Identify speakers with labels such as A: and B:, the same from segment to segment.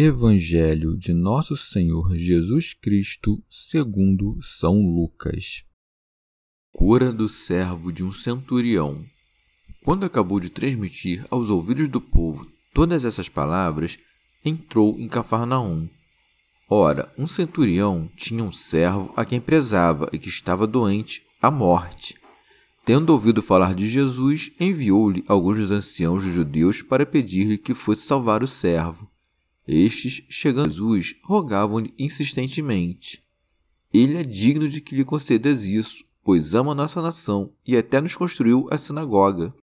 A: Evangelho de Nosso Senhor Jesus Cristo, segundo São Lucas. Cura do servo de um centurião. Quando acabou de transmitir aos ouvidos do povo todas essas palavras, entrou em Cafarnaum. Ora, um centurião tinha um servo a quem prezava e que estava doente à morte. Tendo ouvido falar de Jesus, enviou-lhe alguns dos anciãos dos judeus para pedir-lhe que fosse salvar o servo. Estes, chegando a Jesus, rogavam-lhe insistentemente: Ele é digno de que lhe concedas isso, pois ama a nossa nação e até nos construiu a sinagoga.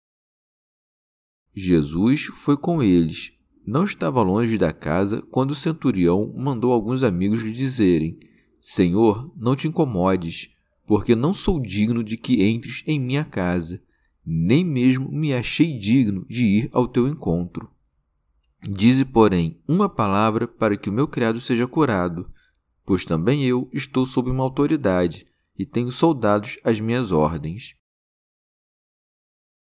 A: Jesus foi com eles. Não estava longe da casa quando o centurião mandou alguns amigos lhe dizerem: Senhor, não te incomodes, porque não sou digno de que entres em minha casa, nem mesmo me achei digno de ir ao teu encontro. Dize, porém, uma palavra para que o meu criado seja curado, pois também eu estou sob uma autoridade e tenho soldados às minhas ordens.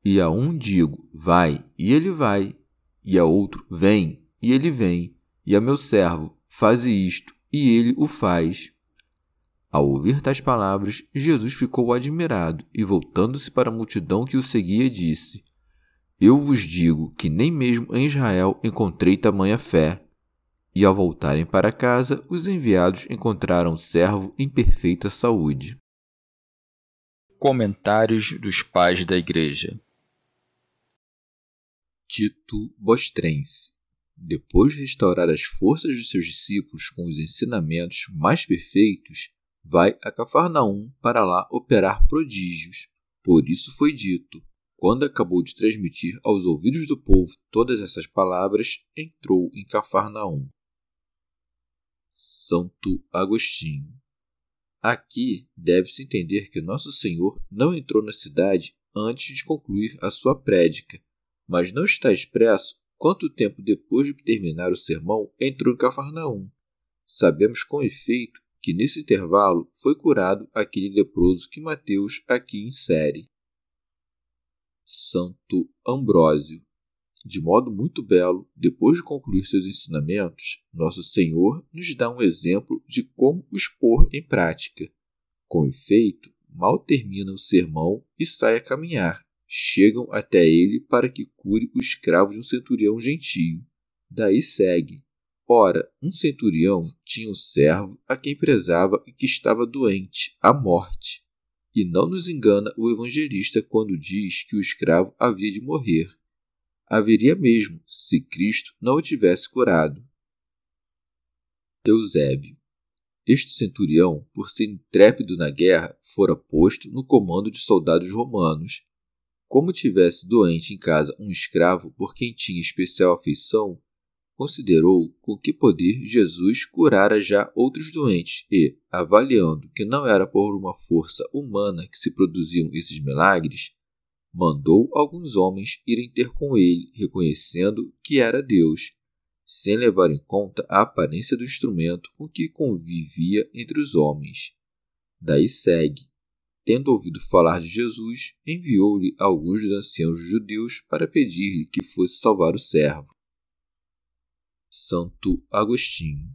A: E a um digo, vai, e ele vai, e a outro, vem, e ele vem, e a meu servo, faze isto, e ele o faz. Ao ouvir tais palavras, Jesus ficou admirado e, voltando-se para a multidão que o seguia, disse: eu vos digo que nem mesmo em Israel encontrei tamanha fé. E ao voltarem para casa, os enviados encontraram o servo em perfeita saúde.
B: Comentários dos Pais da Igreja
C: Tito Bostrense depois de restaurar as forças de seus discípulos com os ensinamentos mais perfeitos, vai a Cafarnaum para lá operar prodígios. Por isso foi dito: quando acabou de transmitir aos ouvidos do povo todas essas palavras, entrou em Cafarnaum. Santo Agostinho. Aqui deve-se entender que Nosso Senhor não entrou na cidade antes de concluir a sua prédica, mas não está expresso quanto tempo depois de terminar o sermão entrou em Cafarnaum. Sabemos com efeito que nesse intervalo foi curado aquele leproso que Mateus aqui insere. Santo Ambrósio. De modo muito belo, depois de concluir seus ensinamentos, Nosso Senhor nos dá um exemplo de como os pôr em prática. Com efeito, mal termina o sermão e sai a caminhar. Chegam até ele para que cure o escravo de um centurião gentio. Daí segue. Ora, um centurião tinha um servo a quem prezava e que estava doente, à morte. E não nos engana o evangelista quando diz que o escravo havia de morrer. Haveria mesmo, se Cristo não o tivesse curado. Eusébio. Este centurião, por ser intrépido na guerra, fora posto no comando de soldados romanos. Como tivesse doente em casa um escravo por quem tinha especial afeição, considerou com que poder Jesus curara já outros doentes e, avaliando que não era por uma força humana que se produziam esses milagres, mandou alguns homens irem ter com ele, reconhecendo que era Deus, sem levar em conta a aparência do instrumento com que convivia entre os homens. Daí segue. Tendo ouvido falar de Jesus, enviou-lhe alguns dos anciãos judeus para pedir-lhe que fosse salvar o servo. Santo Agostinho.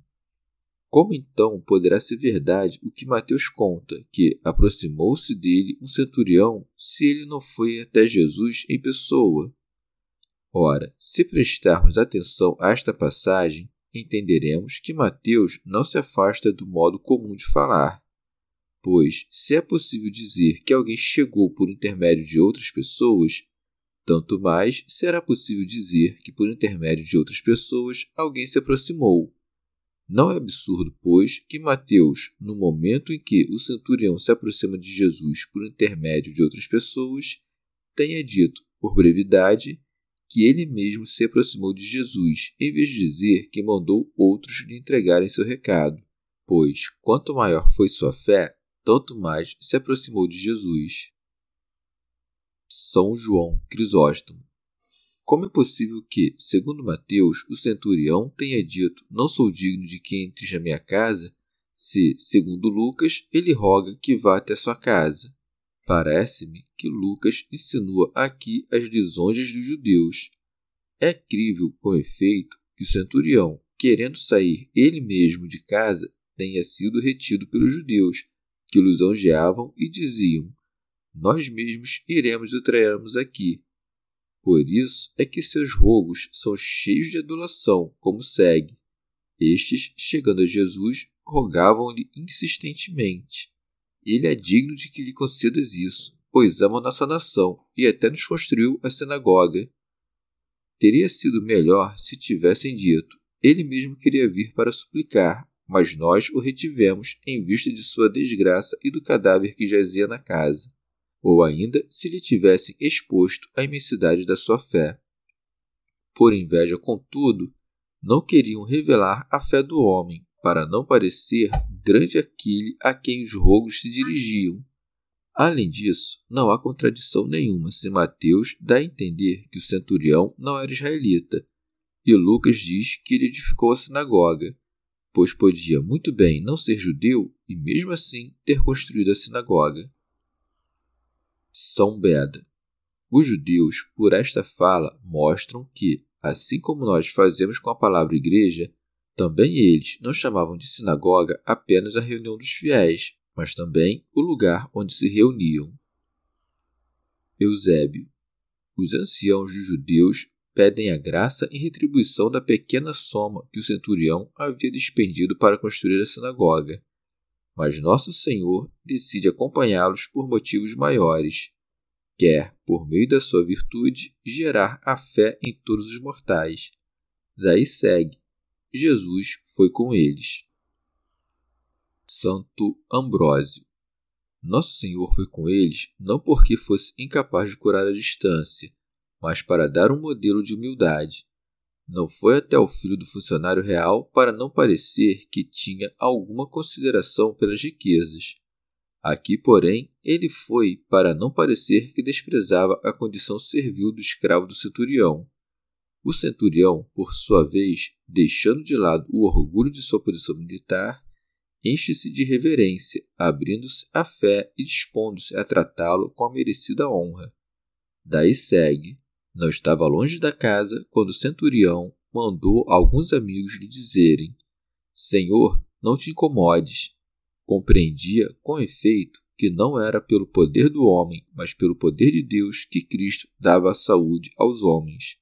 C: Como então poderá ser verdade o que Mateus conta, que aproximou-se dele um centurião, se ele não foi até Jesus em pessoa? Ora, se prestarmos atenção a esta passagem, entenderemos que Mateus não se afasta do modo comum de falar. Pois, se é possível dizer que alguém chegou por intermédio de outras pessoas, tanto mais será possível dizer que, por intermédio de outras pessoas, alguém se aproximou. Não é absurdo, pois, que Mateus, no momento em que o centurião se aproxima de Jesus por intermédio de outras pessoas, tenha dito, por brevidade, que ele mesmo se aproximou de Jesus, em vez de dizer que mandou outros lhe entregarem seu recado. Pois, quanto maior foi sua fé, tanto mais se aproximou de Jesus. São João Crisóstomo. Como é possível que, segundo Mateus, o centurião tenha dito: Não sou digno de que entres na minha casa, se, segundo Lucas, ele roga que vá até sua casa? Parece-me que Lucas insinua aqui as lisonjas dos judeus. É crível, com efeito, que o centurião, querendo sair ele mesmo de casa, tenha sido retido pelos judeus, que o lisonjeavam e diziam: Nós mesmos iremos e trairemos aqui por isso é que seus rogos são cheios de adulação, como segue. Estes, chegando a Jesus, rogavam-lhe insistentemente. Ele é digno de que lhe concedas isso, pois ama nossa nação e até nos construiu a sinagoga. Teria sido melhor se tivessem dito: ele mesmo queria vir para suplicar, mas nós o retivemos em vista de sua desgraça e do cadáver que jazia na casa ou ainda se lhe tivessem exposto à imensidade da sua fé. Por inveja, contudo, não queriam revelar a fé do homem, para não parecer grande aquele a quem os rogos se dirigiam. Além disso, não há contradição nenhuma se Mateus dá a entender que o centurião não era israelita, e Lucas diz que ele edificou a sinagoga, pois podia muito bem não ser judeu e mesmo assim ter construído a sinagoga. São Beda. Os judeus, por esta fala, mostram que, assim como nós fazemos com a palavra igreja, também eles não chamavam de sinagoga apenas a reunião dos fiéis, mas também o lugar onde se reuniam. Eusébio. Os anciãos dos judeus pedem a graça em retribuição da pequena soma que o centurião havia despendido para construir a sinagoga mas Nosso Senhor decide acompanhá-los por motivos maiores. Quer, por meio da sua virtude, gerar a fé em todos os mortais. Daí segue: Jesus foi com eles. Santo Ambrósio. Nosso Senhor foi com eles não porque fosse incapaz de curar à distância, mas para dar um modelo de humildade. Não foi até o filho do funcionário real para não parecer que tinha alguma consideração pelas riquezas. Aqui, porém, ele foi para não parecer que desprezava a condição servil do escravo do centurião. O centurião, por sua vez, deixando de lado o orgulho de sua posição militar, enche-se de reverência, abrindo-se à fé e dispondo-se a tratá-lo com a merecida honra. Daí segue não estava longe da casa quando o centurião mandou alguns amigos lhe dizerem: Senhor, não te incomodes. Compreendia, com efeito, que não era pelo poder do homem, mas pelo poder de Deus que Cristo dava a saúde aos homens.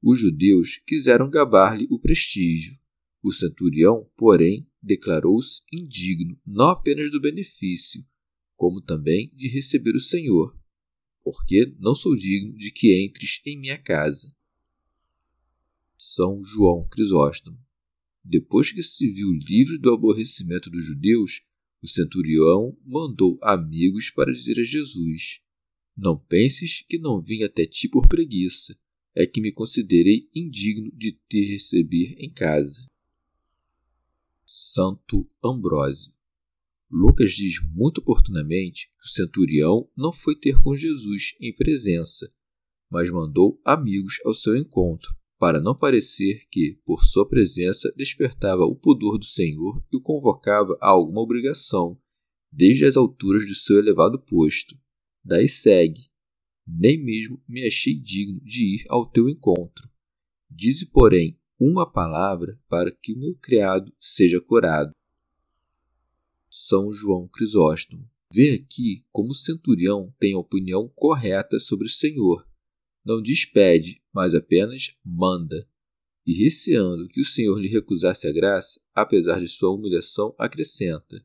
C: Os judeus quiseram gabar-lhe o prestígio. O centurião, porém, declarou-se indigno não apenas do benefício, como também de receber o Senhor, porque não sou digno de que entres em minha casa. São João Crisóstomo. Depois que se viu livre do aborrecimento dos judeus, o centurião mandou amigos para dizer a Jesus: Não penses que não vim até ti por preguiça, é que me considerei indigno de te receber em casa. Santo Ambrósio. Lucas diz muito oportunamente que o centurião não foi ter com Jesus em presença, mas mandou amigos ao seu encontro, para não parecer que, por sua presença, despertava o pudor do Senhor e o convocava a alguma obrigação, desde as alturas do seu elevado posto. Daí segue: Nem mesmo me achei digno de ir ao teu encontro. Dize, porém, uma palavra para que o meu criado seja curado. São João Crisóstomo. Vê aqui como o centurião tem a opinião correta sobre o Senhor. Não despede, mas apenas manda. e receando que o Senhor lhe recusasse a graça, apesar de sua humilhação, acrescenta: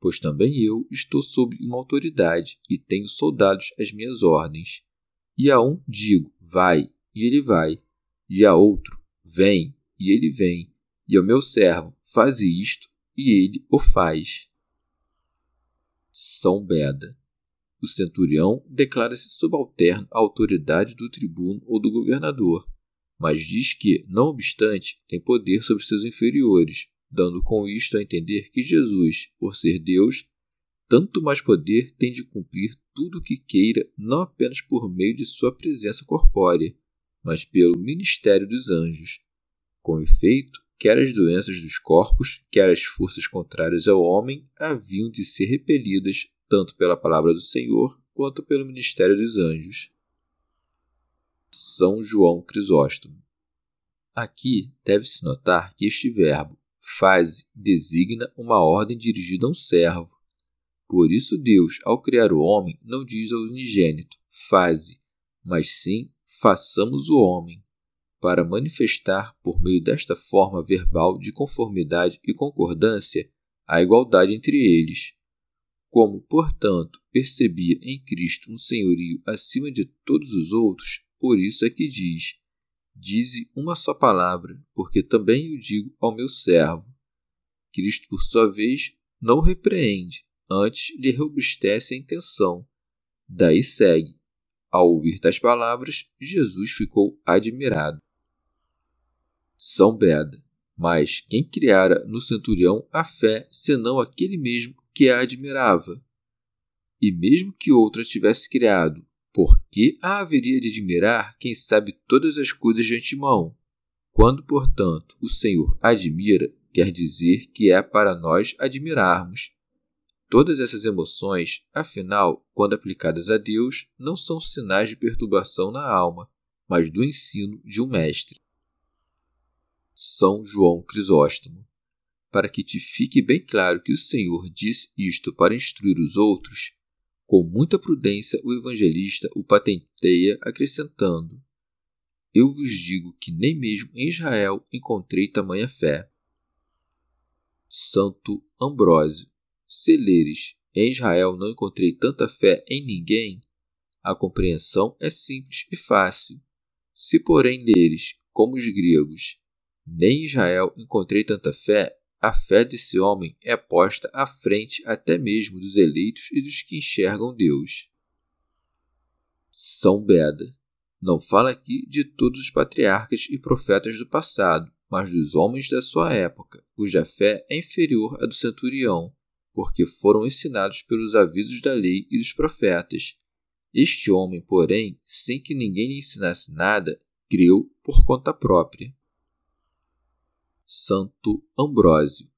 C: Pois também eu estou sob uma autoridade e tenho soldados às minhas ordens. E a um digo: Vai, e ele vai, e a outro: Vem, e ele vem, e ao meu servo: Faze isto, e ele o faz. São Beda. O centurião declara-se subalterno à autoridade do tribuno ou do governador mas diz que, não obstante, tem poder sobre seus inferiores, dando com isto a entender que Jesus, por ser Deus, tanto mais poder tem de cumprir tudo o que queira, não apenas por meio de sua presença corpórea, mas pelo ministério dos anjos. Com efeito, quer as doenças dos corpos, quer as forças contrárias ao homem haviam de ser repelidas tanto pela palavra do Senhor quanto pelo ministério dos anjos. São João Crisóstomo. Aqui deve-se notar que este verbo faze designa uma ordem dirigida a um servo. Por isso Deus, ao criar o homem, não diz ao unigênito faze, mas sim façamos o homem, para manifestar por meio desta forma verbal de conformidade e concordância a igualdade entre eles. Como, portanto, percebia em Cristo um senhorio acima de todos os outros, por isso é que diz: Dize uma só palavra, porque também eu digo ao meu servo. Cristo, por sua vez, não repreende, antes lhe robustece a intenção. Daí segue. Ao ouvir tais palavras, Jesus ficou admirado. São Beda. Mas quem criara no centurião a fé, senão aquele mesmo que a admirava? E mesmo que outra tivesse criado, por que a haveria de admirar quem sabe todas as coisas de antemão? Quando, portanto, o Senhor admira, quer dizer que é para nós admirarmos. Todas essas emoções, afinal, quando aplicadas a Deus, não são sinais de perturbação na alma, mas do ensino de um mestre. São João Crisóstomo. Para que te fique bem claro que o Senhor disse isto para instruir os outros, com muita prudência, o evangelista o patenteia, acrescentando: Eu vos digo que nem mesmo em Israel encontrei tamanha fé. Santo Ambrósio, se leres, em Israel não encontrei tanta fé em ninguém, a compreensão é simples e fácil. Se, porém, leres, como os gregos, nem em Israel encontrei tanta fé, a fé desse homem é posta à frente até mesmo dos eleitos e dos que enxergam Deus. São Beda não fala aqui de todos os patriarcas e profetas do passado, mas dos homens da sua época, cuja fé é inferior à do centurião, porque foram ensinados pelos avisos da lei e dos profetas. Este homem, porém, sem que ninguém lhe ensinasse nada, creu por conta própria. Santo Ambrósio.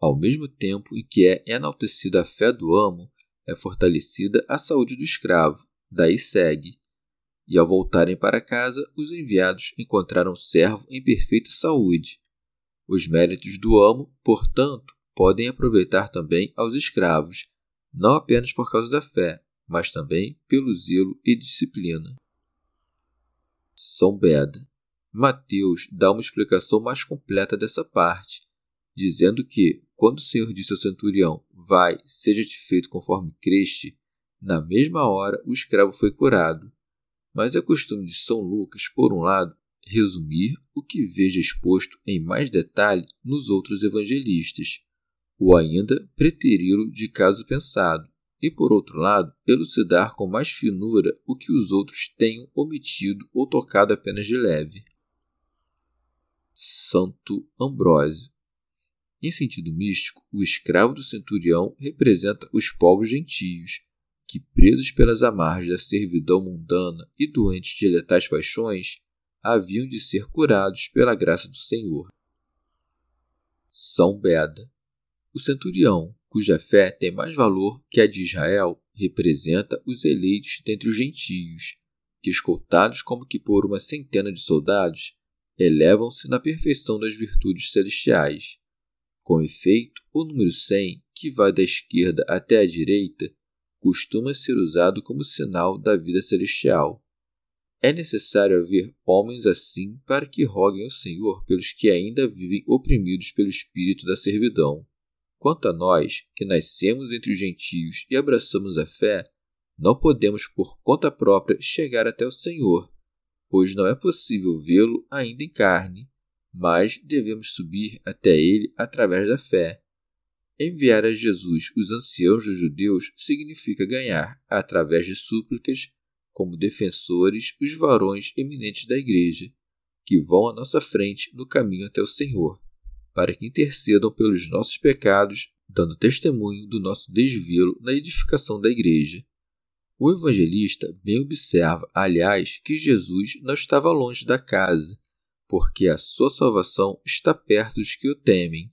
C: Ao mesmo tempo em que é enaltecida a fé do amo, é fortalecida a saúde do escravo. Daí segue. E ao voltarem para casa, os enviados encontraram o servo em perfeita saúde. Os méritos do amo, portanto, podem aproveitar também aos escravos, não apenas por causa da fé, mas também pelo zelo e disciplina. São Beda. Mateus dá uma explicação mais completa dessa parte, dizendo que, quando o Senhor disse ao centurião: Vai, seja-te feito conforme creste, na mesma hora o escravo foi curado. Mas é costume de São Lucas, por um lado, resumir o que veja exposto em mais detalhe nos outros evangelistas, ou ainda preteri-lo de caso pensado, e por outro lado, elucidar com mais finura o que os outros tenham omitido ou tocado apenas de leve. Santo Ambrósio. Em sentido místico, o escravo do centurião representa os povos gentios, que, presos pelas amarras da servidão mundana e doentes de letais paixões, haviam de ser curados pela graça do Senhor. São Beda. O centurião, cuja fé tem mais valor que a de Israel, representa os eleitos dentre os gentios, que, escoltados como que por uma centena de soldados, elevam-se na perfeição das virtudes celestiais. Com efeito, o número 100, que vai da esquerda até a direita, costuma ser usado como sinal da vida celestial. É necessário haver homens assim para que roguem ao Senhor pelos que ainda vivem oprimidos pelo espírito da servidão. Quanto a nós, que nascemos entre os gentios e abraçamos a fé, não podemos por conta própria chegar até o Senhor, pois não é possível vê-lo ainda em carne, mas devemos subir até ele através da fé. Enviar a Jesus os anciãos dos judeus significa ganhar, através de súplicas, como defensores, os varões eminentes da Igreja, que vão à nossa frente no caminho até o Senhor, para que intercedam pelos nossos pecados, dando testemunho do nosso desvelo na edificação da Igreja. O evangelista bem observa, aliás, que Jesus não estava longe da casa, porque a sua salvação está perto dos que o temem,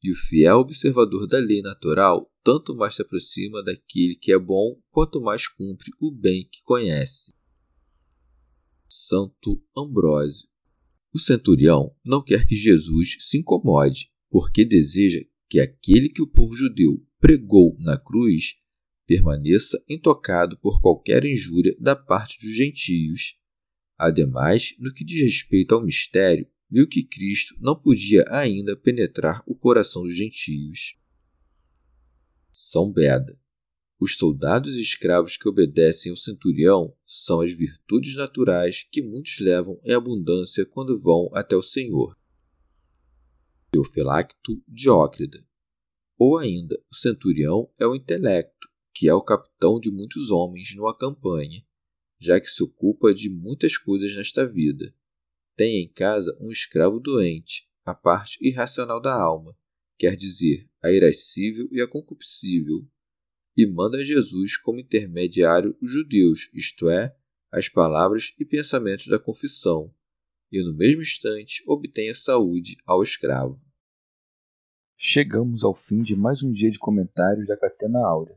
C: e o fiel observador da lei natural tanto mais se aproxima daquele que é bom, quanto mais cumpre o bem que conhece. Santo Ambrósio O centurião não quer que Jesus se incomode, porque deseja que aquele que o povo judeu pregou na cruz permaneça intocado por qualquer injúria da parte dos gentios. Ademais, no que diz respeito ao mistério, viu que Cristo não podia ainda penetrar o coração dos gentios. São Beda. Os soldados e escravos que obedecem ao centurião são as virtudes naturais que muitos levam em abundância quando vão até o Senhor. Teofilacto Diócrida. Ou ainda, o centurião é o intelecto, que é o capitão de muitos homens numa campanha, já que se ocupa de muitas coisas nesta vida. Tem em casa um escravo doente, a parte irracional da alma, quer dizer, a irascível e a concupiscível, e manda a Jesus como intermediário os judeus, isto é, as palavras e pensamentos da confissão, e no mesmo instante obtém a saúde ao escravo.
B: Chegamos ao fim de mais um dia de comentários da Catena Áurea.